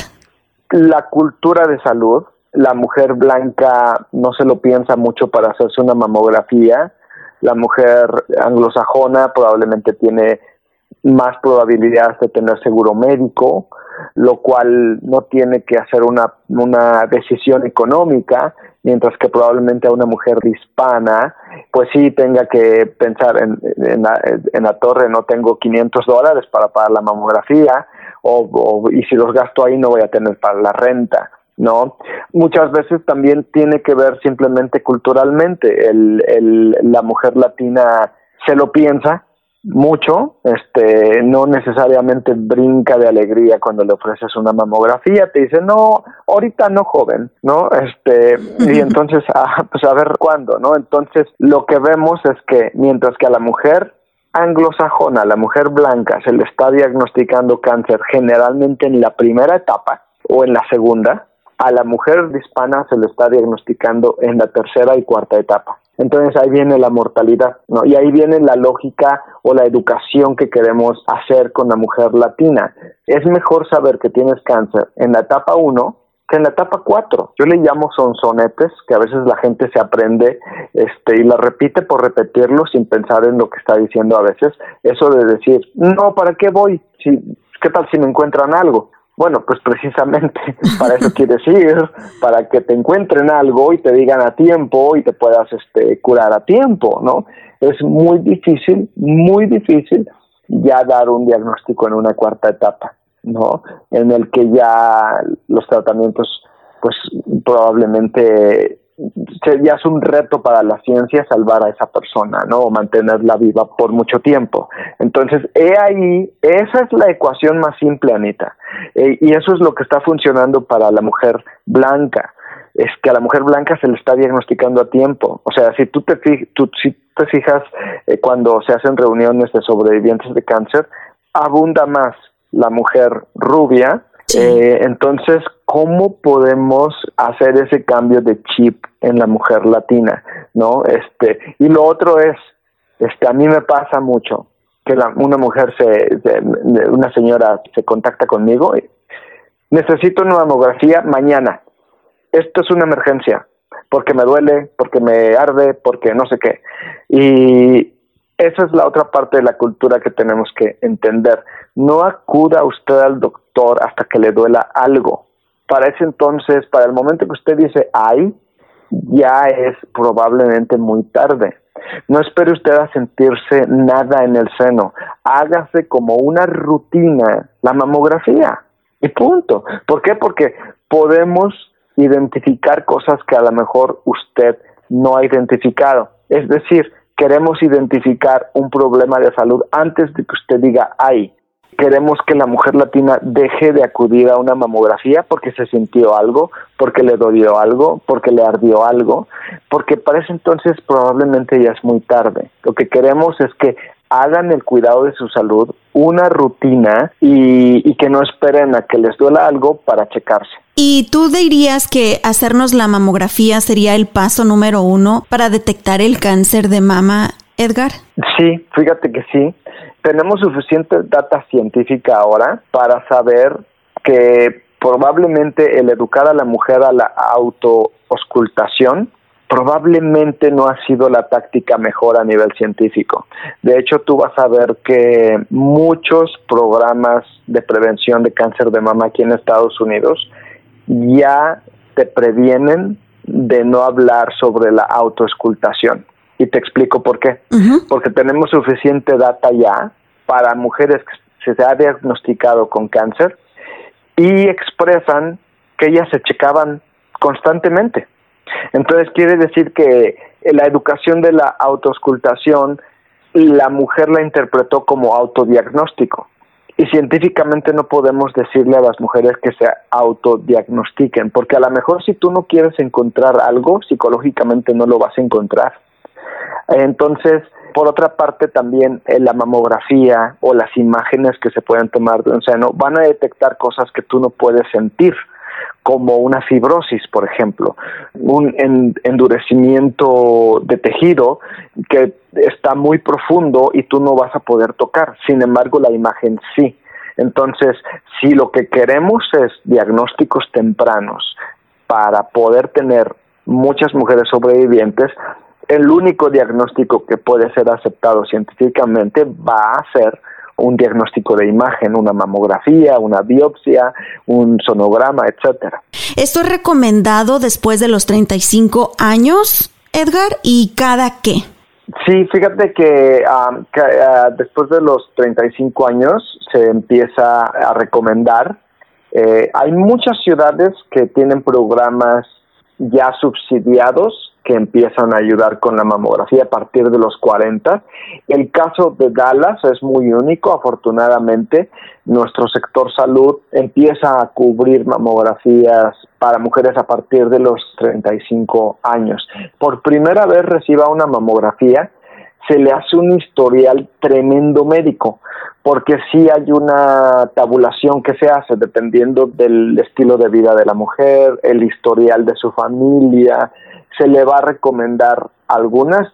La cultura de salud. La mujer blanca no se lo piensa mucho para hacerse una mamografía. La mujer anglosajona probablemente tiene más probabilidades de tener seguro médico, lo cual no tiene que hacer una, una decisión económica, mientras que probablemente a una mujer hispana, pues sí tenga que pensar en, en, la, en la torre, no tengo 500 dólares para pagar la mamografía, o, y si los gasto ahí no voy a tener para la renta. ¿no? Muchas veces también tiene que ver simplemente culturalmente. El, el, la mujer latina se lo piensa, mucho, este, no necesariamente brinca de alegría cuando le ofreces una mamografía, te dice, no, ahorita no joven, ¿no? Este, y entonces, ah, pues a ver cuándo, ¿no? Entonces, lo que vemos es que mientras que a la mujer anglosajona, la mujer blanca, se le está diagnosticando cáncer generalmente en la primera etapa o en la segunda, a la mujer hispana se le está diagnosticando en la tercera y cuarta etapa. Entonces ahí viene la mortalidad, ¿no? Y ahí viene la lógica o la educación que queremos hacer con la mujer latina. Es mejor saber que tienes cáncer en la etapa 1 que en la etapa 4. Yo le llamo sonsonetes, que a veces la gente se aprende este, y la repite por repetirlo sin pensar en lo que está diciendo a veces. Eso de decir, no, ¿para qué voy? Si, ¿Qué tal si me encuentran algo? Bueno, pues precisamente para eso quiere decir, para que te encuentren algo y te digan a tiempo y te puedas este, curar a tiempo, ¿no? Es muy difícil, muy difícil ya dar un diagnóstico en una cuarta etapa, ¿no? En el que ya los tratamientos, pues probablemente ya es un reto para la ciencia salvar a esa persona, ¿no? O mantenerla viva por mucho tiempo. Entonces, he ahí, esa es la ecuación más simple, Anita. Eh, y eso es lo que está funcionando para la mujer blanca. Es que a la mujer blanca se le está diagnosticando a tiempo. O sea, si tú te fijas eh, cuando se hacen reuniones de sobrevivientes de cáncer, abunda más la mujer rubia eh, entonces, ¿cómo podemos hacer ese cambio de chip en la mujer latina? ¿No? Este, y lo otro es, este, a mí me pasa mucho que una mujer se, una señora se contacta conmigo y necesito una mamografía mañana. Esto es una emergencia, porque me duele, porque me arde, porque no sé qué. Y esa es la otra parte de la cultura que tenemos que entender. No acuda usted al doctor hasta que le duela algo. Para ese entonces, para el momento que usted dice ay, ya es probablemente muy tarde. No espere usted a sentirse nada en el seno. Hágase como una rutina la mamografía. Y punto. ¿Por qué? Porque podemos identificar cosas que a lo mejor usted no ha identificado. Es decir, queremos identificar un problema de salud antes de que usted diga, ay, queremos que la mujer latina deje de acudir a una mamografía porque se sintió algo, porque le dolió algo, porque le ardió algo, porque para ese entonces probablemente ya es muy tarde. Lo que queremos es que hagan el cuidado de su salud una rutina y, y que no esperen a que les duela algo para checarse. ¿Y tú dirías que hacernos la mamografía sería el paso número uno para detectar el cáncer de mama, Edgar? Sí, fíjate que sí. Tenemos suficiente data científica ahora para saber que probablemente el educar a la mujer a la autooscultación probablemente no ha sido la táctica mejor a nivel científico. De hecho, tú vas a ver que muchos programas de prevención de cáncer de mama aquí en Estados Unidos ya te previenen de no hablar sobre la autoescultación. Y te explico por qué. Porque tenemos suficiente data ya para mujeres que se ha diagnosticado con cáncer y expresan que ellas se checaban constantemente. Entonces quiere decir que la educación de la autoescultación la mujer la interpretó como autodiagnóstico. Y científicamente no podemos decirle a las mujeres que se autodiagnostiquen, porque a lo mejor si tú no quieres encontrar algo, psicológicamente no lo vas a encontrar. Entonces, Por otra parte, también eh, la mamografía o las imágenes que se pueden tomar de un seno van a detectar cosas que tú no puedes sentir como una fibrosis, por ejemplo, un endurecimiento de tejido que está muy profundo y tú no vas a poder tocar. Sin embargo, la imagen sí. Entonces, si lo que queremos es diagnósticos tempranos para poder tener muchas mujeres sobrevivientes, el único diagnóstico que puede ser aceptado científicamente va a ser un diagnóstico de imagen, una mamografía, una biopsia, un sonograma, etcétera. ¿Esto es recomendado después de los 35 años, Edgar? ¿Y cada qué? Sí, fíjate que, ah, después de los 35 años se empieza a recomendar. Eh, hay muchas ciudades que tienen programas ya subsidiados que empiezan a ayudar con la mamografía a partir de los 40. El caso de Dallas es muy único, afortunadamente. Nuestro sector salud empieza a cubrir mamografías para mujeres a partir de los 35 años. Por primera vez reciba una mamografía, se le hace un historial tremendo médico, porque sí hay una tabulación que se hace dependiendo del estilo de vida de la mujer, el historial de su familia, se le va a recomendar algunas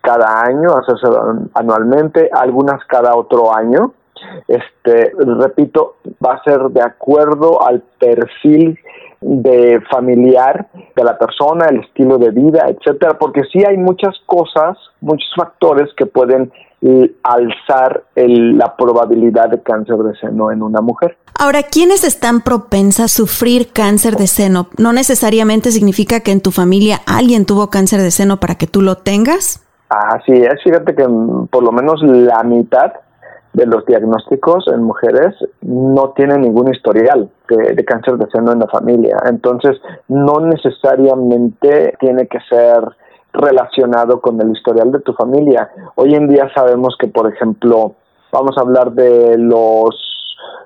cada año, anualmente, algunas cada otro año. Este, repito, va a ser de acuerdo al perfil de familiar de la persona, el estilo de vida, etcétera, porque sí hay muchas cosas, muchos factores que pueden alzar la probabilidad de cáncer de seno en una mujer. Ahora, ¿quiénes están propensas a sufrir cáncer de seno? ¿No necesariamente significa que en tu familia alguien tuvo cáncer de seno para que tú lo tengas? Así es, fíjate que mm, por lo menos la mitad de los diagnósticos en mujeres no tienen ningún historial de, de, cáncer de seno en la familia. Entonces, no necesariamente tiene que ser relacionado con el historial de tu familia. Hoy en día sabemos que, por ejemplo, vamos a hablar de los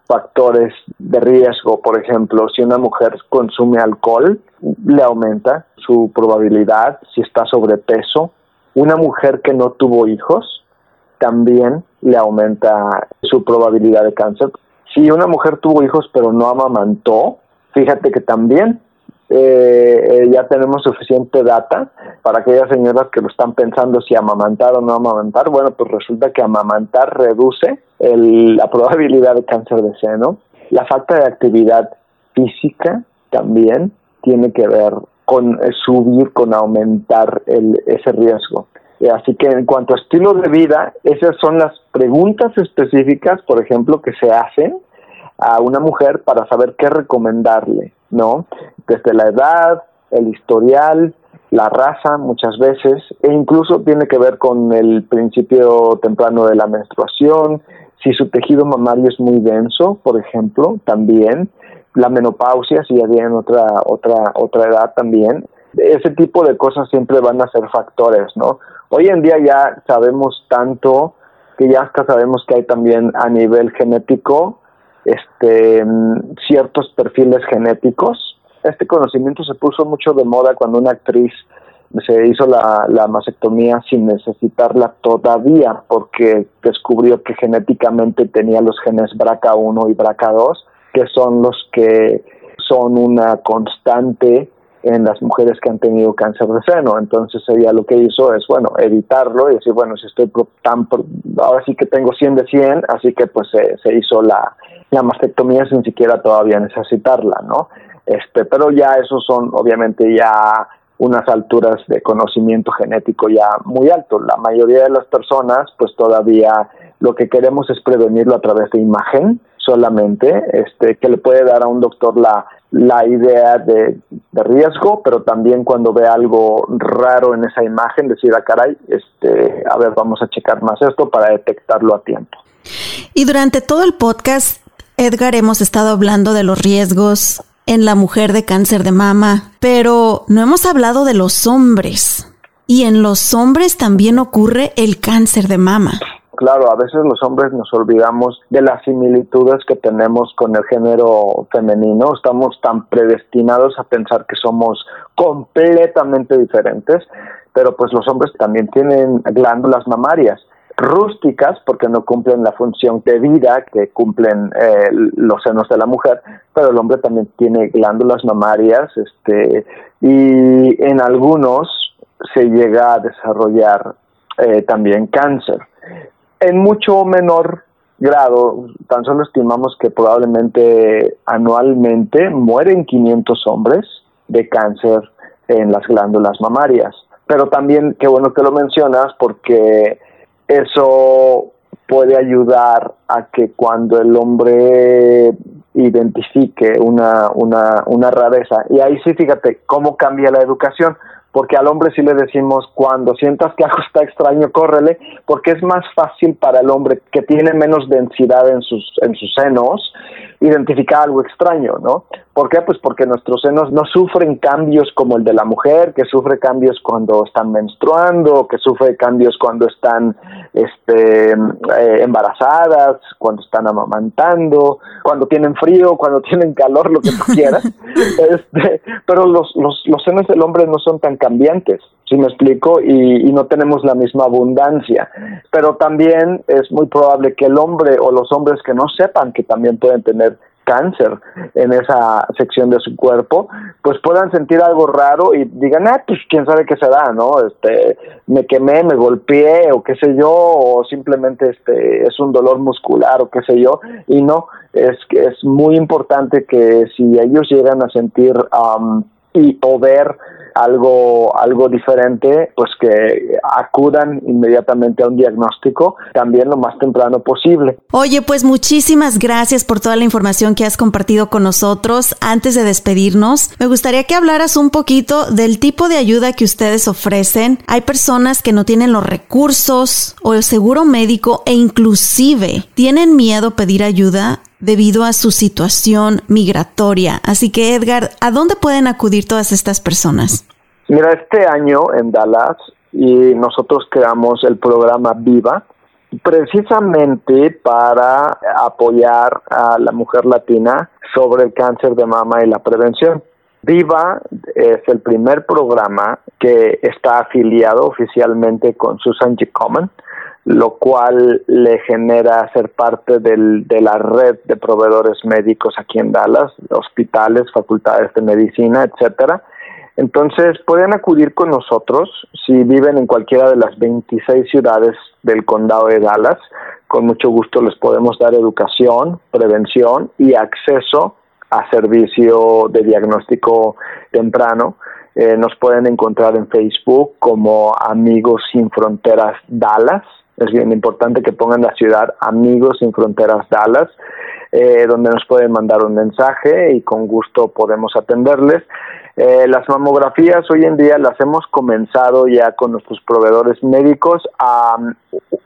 factores de riesgo, por ejemplo, si una mujer consume alcohol, le aumenta su probabilidad, si está sobrepeso. Una mujer que no tuvo hijos, también le aumenta su probabilidad de cáncer. Si una mujer tuvo hijos pero no amamantó, fíjate que también eh, eh, ya tenemos suficiente data para aquellas señoras que lo están pensando si amamantar o no amamantar. Bueno, pues resulta que amamantar reduce la probabilidad de cáncer de seno. La falta de actividad física también tiene que ver con eh, subir, con aumentar el, ese riesgo. Así que en cuanto a estilo de vida, esas son las preguntas específicas, por ejemplo, que se hacen a una mujer para saber qué recomendarle, ¿no? Desde la edad, el historial, la raza muchas veces, e incluso tiene que ver con el principio temprano de la menstruación, si su tejido mamario es muy denso, por ejemplo, también, la menopausia, si ya tienen otra, otra, otra edad también, ese tipo de cosas siempre van a ser factores, ¿no? Hoy en día ya sabemos tanto que ya hasta sabemos que hay también a nivel genético este, ciertos perfiles genéticos. Este conocimiento se puso mucho de moda cuando una actriz se hizo la, la mastectomía sin necesitarla todavía porque descubrió que genéticamente tenía los genes BRCA1 y BRCA2, que son los que son una constante en las mujeres que han tenido cáncer de seno. Entonces ella lo que hizo es, bueno, evitarlo y decir, bueno, si estoy tan, ahora sí que tengo 100 de 100, así que pues se, se hizo la, la mastectomía sin siquiera todavía necesitarla, ¿no? Este, pero ya esos son obviamente ya unas alturas de conocimiento genético ya muy alto. La mayoría de las personas, pues todavía lo que queremos es prevenirlo a través de imagen solamente, este, que le puede dar a un doctor la, la idea de, de riesgo, pero también cuando ve algo raro en esa imagen, decir, ah, caray, este, a ver, vamos a checar más esto para detectarlo a tiempo. Y durante todo el podcast, Edgar, hemos estado hablando de los riesgos en la mujer de cáncer de mama, pero no hemos hablado de los hombres. Y en los hombres también ocurre el cáncer de mama. Claro, a veces los hombres nos olvidamos de las similitudes que tenemos con el género femenino. Estamos tan predestinados a pensar que somos completamente diferentes, pero pues los hombres también tienen glándulas mamarias rústicas porque no cumplen la función de vida que cumplen eh, los senos de la mujer, pero el hombre también tiene glándulas mamarias, este, y en algunos se llega a desarrollar eh, también cáncer. En mucho menor grado, tan solo estimamos que probablemente anualmente mueren 500 hombres de cáncer en las glándulas mamarias. Pero también, qué bueno que lo mencionas, porque eso puede ayudar a que cuando el hombre identifique una, una, una rareza, y ahí sí fíjate cómo cambia la educación, porque al hombre sí le decimos cuando sientas que algo está extraño, córrele, porque es más fácil para el hombre que tiene menos densidad en sus, en sus senos identificar algo extraño, ¿no? ¿Por qué? Pues porque nuestros senos no sufren cambios como el de la mujer, que sufre cambios cuando están menstruando, que sufre cambios cuando están este, eh, embarazadas, cuando están amamantando, cuando tienen frío, cuando tienen calor, lo que tú quieras. este, pero los, los, los senos del hombre no son tan cambiantes, si me explico? Y, y no tenemos la misma abundancia. Pero también es muy probable que el hombre o los hombres que no sepan que también pueden tener cáncer en esa sección de su cuerpo, pues puedan sentir algo raro y digan, ah, pues quién sabe qué será, ¿no? Este, me quemé, me golpeé o qué sé yo, o simplemente este es un dolor muscular o qué sé yo, y no, es es muy importante que si ellos llegan a sentir y o ver algo, algo diferente, pues que acudan inmediatamente a un diagnóstico también lo más temprano posible. Oye, pues muchísimas gracias por toda la información que has compartido con nosotros. Antes de despedirnos, me gustaría que hablaras un poquito del tipo de ayuda que ustedes ofrecen. Hay personas que no tienen los recursos o el seguro médico e inclusive tienen miedo a pedir ayuda debido a su situación migratoria. Así que Edgar, ¿a dónde pueden acudir todas estas personas? Mira, este año en Dallas y nosotros creamos el programa Viva precisamente para apoyar a la mujer latina sobre el cáncer de mama y la prevención. Viva es el primer programa que está afiliado oficialmente con Susan G. Komen lo cual le genera ser parte del, de la red de proveedores médicos aquí en Dallas, hospitales, facultades de medicina, etcétera. Entonces pueden acudir con nosotros si viven en cualquiera de las 26 ciudades del condado de Dallas. Con mucho gusto les podemos dar educación, prevención y acceso a servicio de diagnóstico temprano. Eh, nos pueden encontrar en Facebook como Amigos Sin Fronteras Dallas es bien importante que pongan la ciudad Amigos sin Fronteras Dallas, eh, donde nos pueden mandar un mensaje y con gusto podemos atenderles. Eh, las mamografías hoy en día las hemos comenzado ya con nuestros proveedores médicos a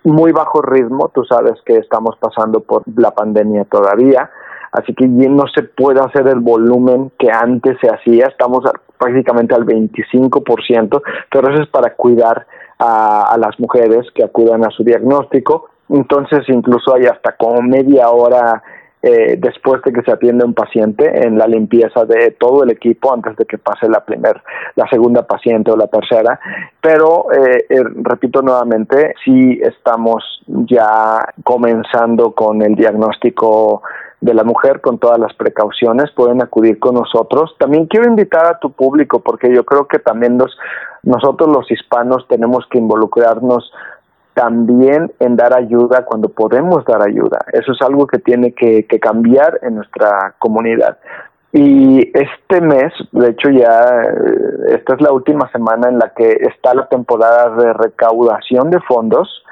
muy bajo ritmo. Tú sabes que estamos pasando por la pandemia todavía, así que no se puede hacer el volumen que antes se hacía. Estamos prácticamente al 25%, pero eso es para cuidar a, las mujeres que acudan a su diagnóstico. Entonces, incluso hay hasta como media hora eh, después de que se atiende un paciente en la limpieza de todo el equipo antes de que pase la primer, la segunda paciente o la tercera. Pero eh, eh, repito nuevamente, sí estamos ya comenzando con el diagnóstico de la mujer con todas las precauciones, pueden acudir con nosotros. También quiero invitar a tu público porque yo creo que también los, nosotros los hispanos tenemos que involucrarnos también en dar ayuda cuando podemos dar ayuda. Eso es algo que tiene que, que cambiar en nuestra comunidad. Y este mes, de hecho ya, eh, esta es la última semana en la que está la temporada de recaudación de fondos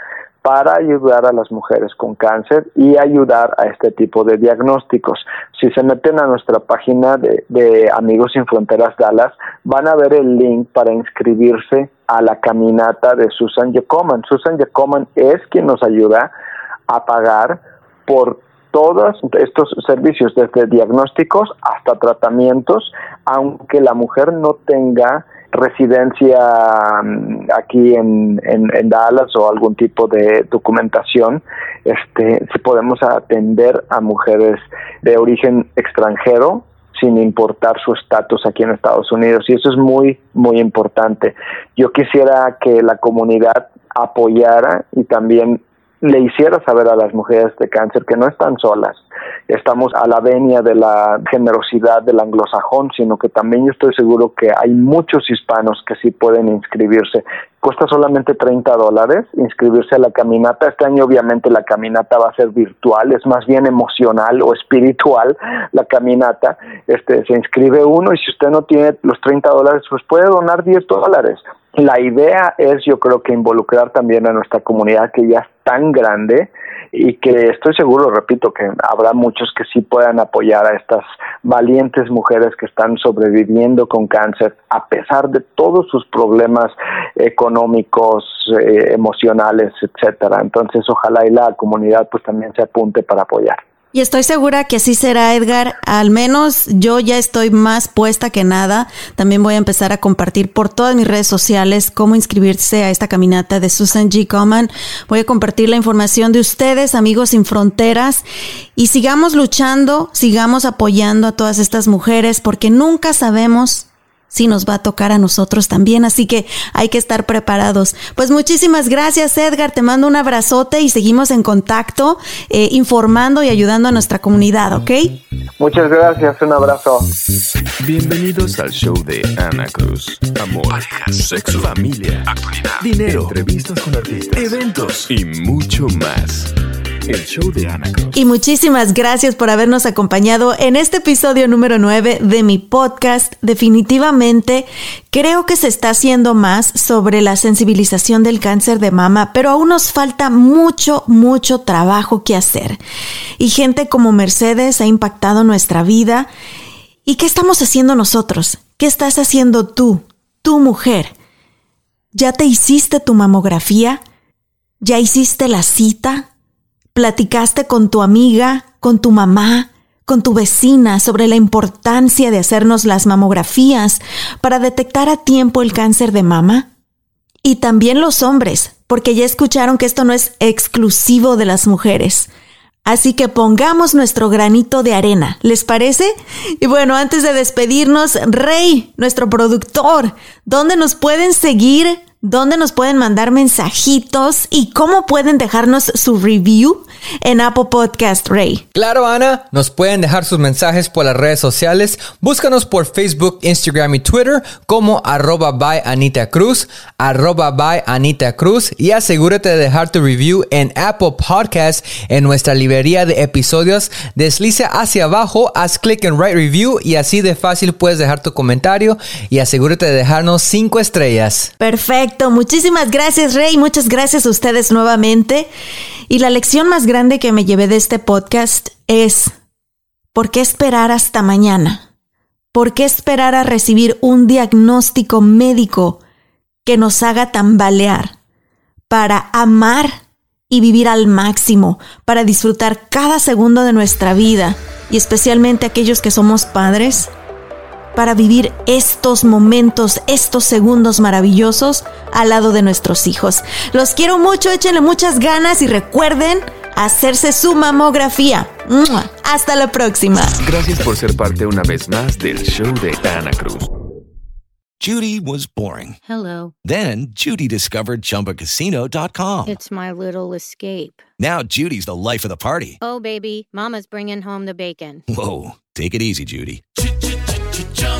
para ayudar a las mujeres con cáncer y ayudar a este tipo de diagnósticos. Si se meten a nuestra página de, Amigos Sin Fronteras Dallas, van a ver el link para inscribirse a la caminata de Susan Jacoman. Susan Jacoman es quien nos ayuda a pagar por todos estos servicios, desde diagnósticos hasta tratamientos, aunque la mujer no tenga residencia mm, aquí en, en, Dallas o algún tipo de documentación, este, si podemos atender a mujeres de origen extranjero sin importar su estatus aquí en Estados Unidos. Y eso es muy, muy importante. Yo quisiera que la comunidad apoyara y también le hiciera saber a las mujeres de cáncer que no están solas. Estamos a la venia de la generosidad del anglosajón, sino que también yo estoy seguro que hay muchos hispanos que sí pueden inscribirse. Cuesta solamente 30 dólares inscribirse a la caminata. Este año obviamente la caminata va a ser virtual, es más bien emocional o espiritual la caminata. Este, se inscribe uno y si usted no tiene los 30 dólares, pues puede donar 10 dólares la idea es, yo creo que involucrar también a nuestra comunidad que ya es tan grande y que estoy seguro, repito, que habrá muchos que sí puedan apoyar a estas valientes mujeres que están sobreviviendo con cáncer a pesar de todos sus problemas económicos, eh, emocionales, etcétera. Entonces, ojalá y la comunidad pues también se apunte para apoyar. Y estoy segura que así será, Edgar. Al menos yo ya estoy más puesta que nada. También voy a empezar a compartir por todas mis redes sociales cómo inscribirse a esta caminata de Susan G. Coman. Voy a compartir la información de ustedes, amigos sin fronteras. Y sigamos luchando, sigamos apoyando a todas estas mujeres porque nunca sabemos sí nos va a tocar a nosotros también, así que hay que estar preparados. Pues muchísimas gracias Edgar, te mando un abrazote y seguimos en contacto, eh, informando y ayudando a nuestra comunidad, ¿ok? Muchas gracias, un abrazo. Bienvenidos al show de Ana Cruz. Amor, sexo, familia, actualidad, dinero, entrevistas con artistas, eventos y mucho más. Y muchísimas gracias por habernos acompañado en este episodio número 9 de mi podcast. Definitivamente creo que se está haciendo más sobre la sensibilización del cáncer de mama, pero aún nos falta mucho, mucho trabajo que hacer. Y gente como Mercedes ha impactado nuestra vida. ¿Y qué estamos haciendo nosotros? ¿Qué estás haciendo tú, tu mujer? ¿Ya te hiciste tu mamografía? ¿Ya hiciste la cita? Platicaste con tu amiga, con tu mamá, con tu vecina sobre la importancia de hacernos las mamografías para detectar a tiempo el cáncer de mama? Y también los hombres, porque ya escucharon que esto no es exclusivo de las mujeres. Así que pongamos nuestro granito de arena, ¿les parece? Y bueno, antes de despedirnos, Rey, nuestro productor, ¿dónde nos pueden seguir? Dónde nos pueden mandar mensajitos y cómo pueden dejarnos su review en Apple Podcast Ray. Claro, Ana, nos pueden dejar sus mensajes por las redes sociales. Búscanos por Facebook, Instagram y Twitter como arroba by Anita Cruz, arroba by Anita Cruz y asegúrate de dejar tu review en Apple Podcast en nuestra librería de episodios. Desliza hacia abajo, haz clic en Write Review y así de fácil puedes dejar tu comentario y asegúrate de dejarnos cinco estrellas. Perfecto. Muchísimas gracias, Rey. Muchas gracias a ustedes nuevamente. Y la lección más grande que me llevé de este podcast es, ¿por qué esperar hasta mañana? ¿Por qué esperar a recibir un diagnóstico médico que nos haga tambalear para amar y vivir al máximo, para disfrutar cada segundo de nuestra vida y especialmente aquellos que somos padres? Para vivir estos momentos, estos segundos maravillosos al lado de nuestros hijos. Los quiero mucho, échenle muchas ganas y recuerden hacerse su mamografía. Hasta la próxima. Gracias por ser parte una vez más del show de Ana Cruz. Judy was boring. Hello. Then Judy discovered chumbacasino.com. It's my little escape. Now Judy's the life of the party. Oh, baby, Mama's bringing home the bacon. Whoa. Take it easy, Judy.